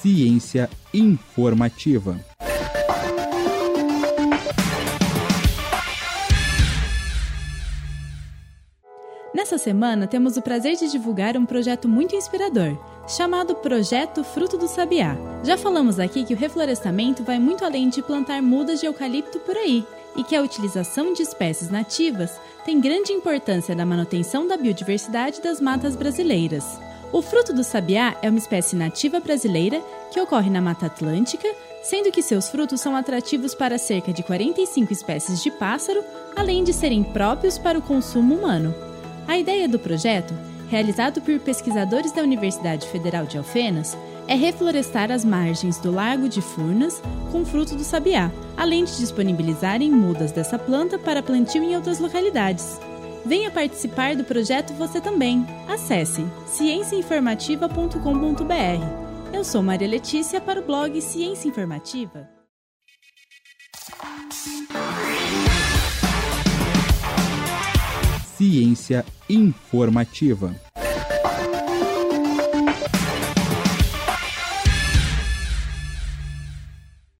Ciência informativa. Nessa semana, temos o prazer de divulgar um projeto muito inspirador, chamado Projeto Fruto do Sabiá. Já falamos aqui que o reflorestamento vai muito além de plantar mudas de eucalipto por aí, e que a utilização de espécies nativas tem grande importância na manutenção da biodiversidade das matas brasileiras. O fruto do sabiá é uma espécie nativa brasileira que ocorre na Mata Atlântica, sendo que seus frutos são atrativos para cerca de 45 espécies de pássaro, além de serem próprios para o consumo humano. A ideia do projeto, realizado por pesquisadores da Universidade Federal de Alfenas, é reflorestar as margens do Lago de Furnas com fruto do sabiá, além de disponibilizarem mudas dessa planta para plantio em outras localidades. Venha participar do projeto você também. Acesse cienciainformativa.com.br. Eu sou Maria Letícia para o blog Ciência Informativa. Ciência informativa.